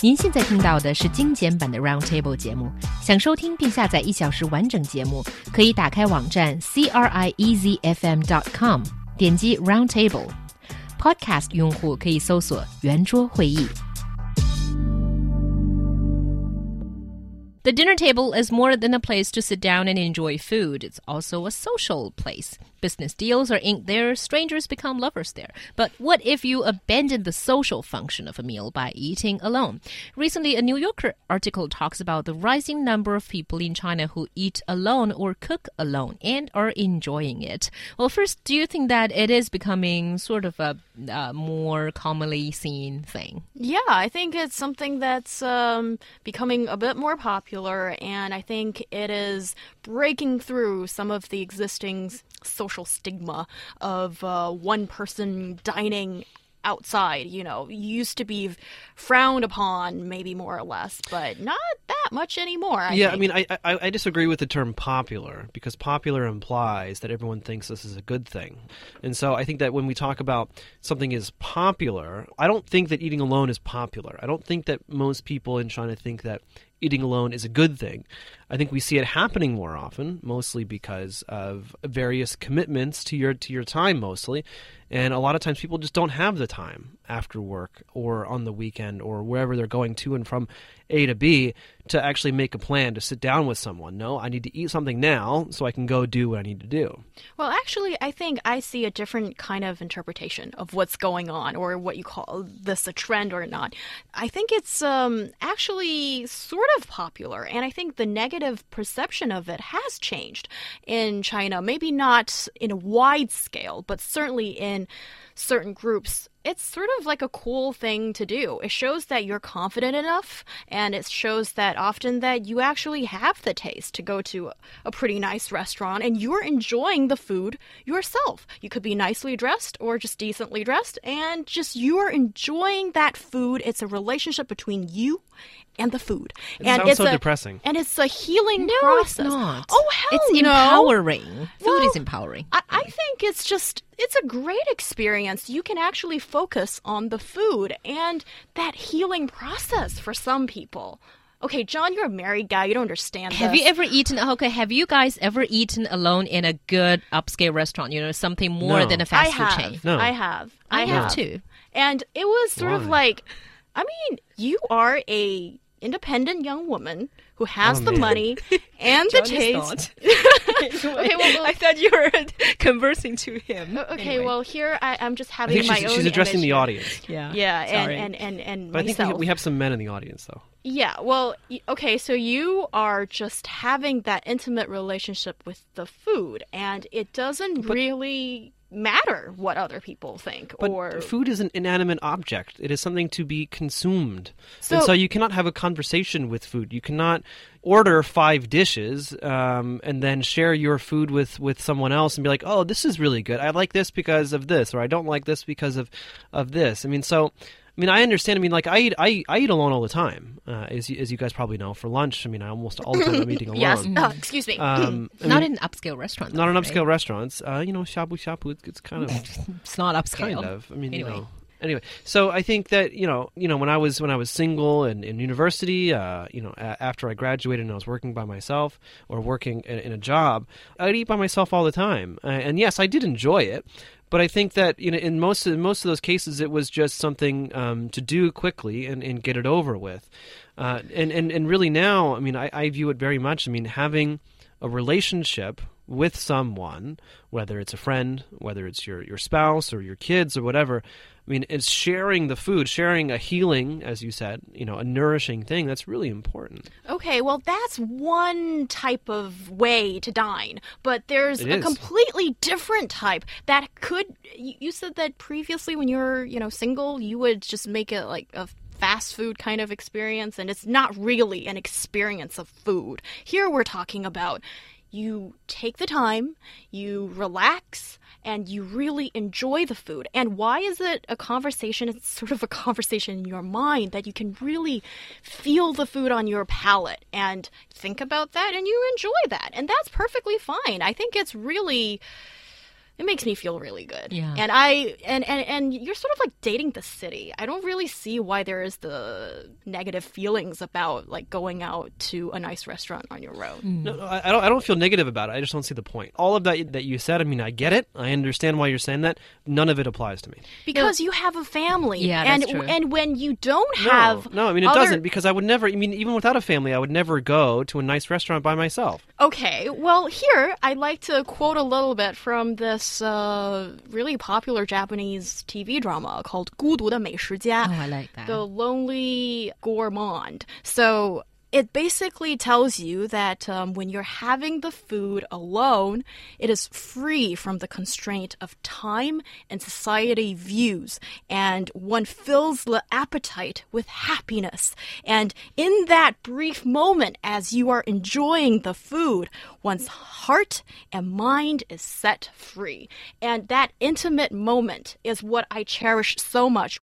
您现在听到的是精简版的 Roundtable 节目。想收听并下载一小时完整节目，可以打开网站 c r i e z f m dot com，点击 Roundtable。Podcast 用户可以搜索圆桌会议。The dinner table is more than a place to sit down and enjoy food. It's also a social place. Business deals are inked there, strangers become lovers there. But what if you abandon the social function of a meal by eating alone? Recently, a New Yorker article talks about the rising number of people in China who eat alone or cook alone and are enjoying it. Well, first, do you think that it is becoming sort of a uh, more commonly seen thing? Yeah, I think it's something that's um, becoming a bit more popular, and I think it is breaking through some of the existing social stigma of uh, one person dining outside, you know, used to be frowned upon, maybe more or less, but not that much anymore. I yeah, think. I mean, I, I I disagree with the term popular because popular implies that everyone thinks this is a good thing, and so I think that when we talk about something is popular, I don't think that eating alone is popular. I don't think that most people in China think that eating alone is a good thing. I think we see it happening more often, mostly because of various commitments to your to your time mostly. And a lot of times people just don't have the time after work or on the weekend or wherever they're going to and from A to B to actually make a plan to sit down with someone. No, I need to eat something now so I can go do what I need to do. Well, actually, I think I see a different kind of interpretation of what's going on, or what you call this a trend or not. I think it's um, actually sort of popular, and I think the negative perception of it has changed in China. Maybe not in a wide scale, but certainly in certain groups it's sort of like a cool thing to do. It shows that you're confident enough, and it shows that often that you actually have the taste to go to a pretty nice restaurant and you're enjoying the food yourself. You could be nicely dressed or just decently dressed, and just you're enjoying that food. It's a relationship between you and the food. It and sounds it's so a, depressing. And it's a healing No, process. it's not. Oh hell It's no. empowering. Food Well, is empowering. I, I think it's just it's a great experience. You can actually focus on the food and that healing process for some people. Okay, John, you're a married guy. You don't understand. Have this. you ever eaten? Okay, have you guys ever eaten alone in a good upscale restaurant? You know, something more No. than a fast food have. chain. No. I have. I have too. And it was sort of like, I mean, you are a independent young woman who has Oh, the man. money and the taste. okay, well, I thought you were conversing to him. Okay, Anyway. well, here I, I'm just I having think my she's, own. she's addressing image the audience. yeah, Yeah, and, Sorry. and and and But I think we, we have some men in the audience, though. Yeah, well, okay, so you are just having that intimate relationship with the food, and it doesn't really matter what other people think But or food is an inanimate object. It is something to be consumed. So- and so you cannot have a conversation with food. You cannot order five dishes um, and then share your food with, with someone else and be like, oh, this is really good. I like this because of this, or I don't like this because of, of this. I mean, so. I mean, I understand. I mean, like I eat, I, I eat alone all the time, uh, as you, as you guys probably know. For lunch, I mean, I almost all the time I'm eating alone. yes, uh, excuse me. Um, I not mean, in upscale restaurants. not in right? upscale restaurants. Uh, you know, shabu shabu. It's, it's kind of It's not upscale. kind of. I mean, Anyway. you know. Anyway, so I think that you know, you know, when I was when I was single and in university, uh, you know, a- after I graduated and I was working by myself or working in, in a job, I'd eat by myself all the time. Uh, and yes, I did enjoy it, but I think that you know, in most of most of those cases, it was just something um, to do quickly and, and get it over with. Uh, and, and and really now, I mean, I, I view it very much. I mean, having a relationship with someone, whether it's a friend, whether it's your, your spouse or your kids or whatever, I mean, it's sharing the food, sharing a healing, as you said, you know, a nourishing thing. That's really important. Okay, well, that's one type of way to dine, but there's a completely different type that could. You said that previously, when you were, you know, single, you would just make it like a fast food kind of experience, and it's not really an experience of food. Here, we're talking about you take the time, you relax, and you really enjoy the food. And why is it a conversation? It's sort of a conversation in your mind that you can really feel the food on your palate and think about that and you enjoy that. And that's perfectly fine. I think it's really it makes me feel really good. Yeah. And I and, and and you're sort of like dating the city. I don't really see why there is the negative feelings about like going out to a nice restaurant on your road. Hmm. No, no, I I don't. I don't feel negative about it. I just don't see the point. All of that that you said. I mean, I get it. I understand why you're saying that. None of it applies to me. Because you have a family. Yeah, and that's true. and when you don't have no. I mean, it other- doesn't because I would never. I mean, even without a family, I would never go to a nice restaurant by myself. Okay, well, here I'd like to quote a little bit from this uh, really popular Japanese TV drama called 孤独的美食家. Oh, I like that. The Lonely Gourmand. So it basically tells you that um, when you're having the food alone, it is free from the constraint of time and society views, and one fills the appetite with happiness. And in that brief moment, as you are enjoying the food, one's heart and mind is set free. And that intimate moment is what I cherish so much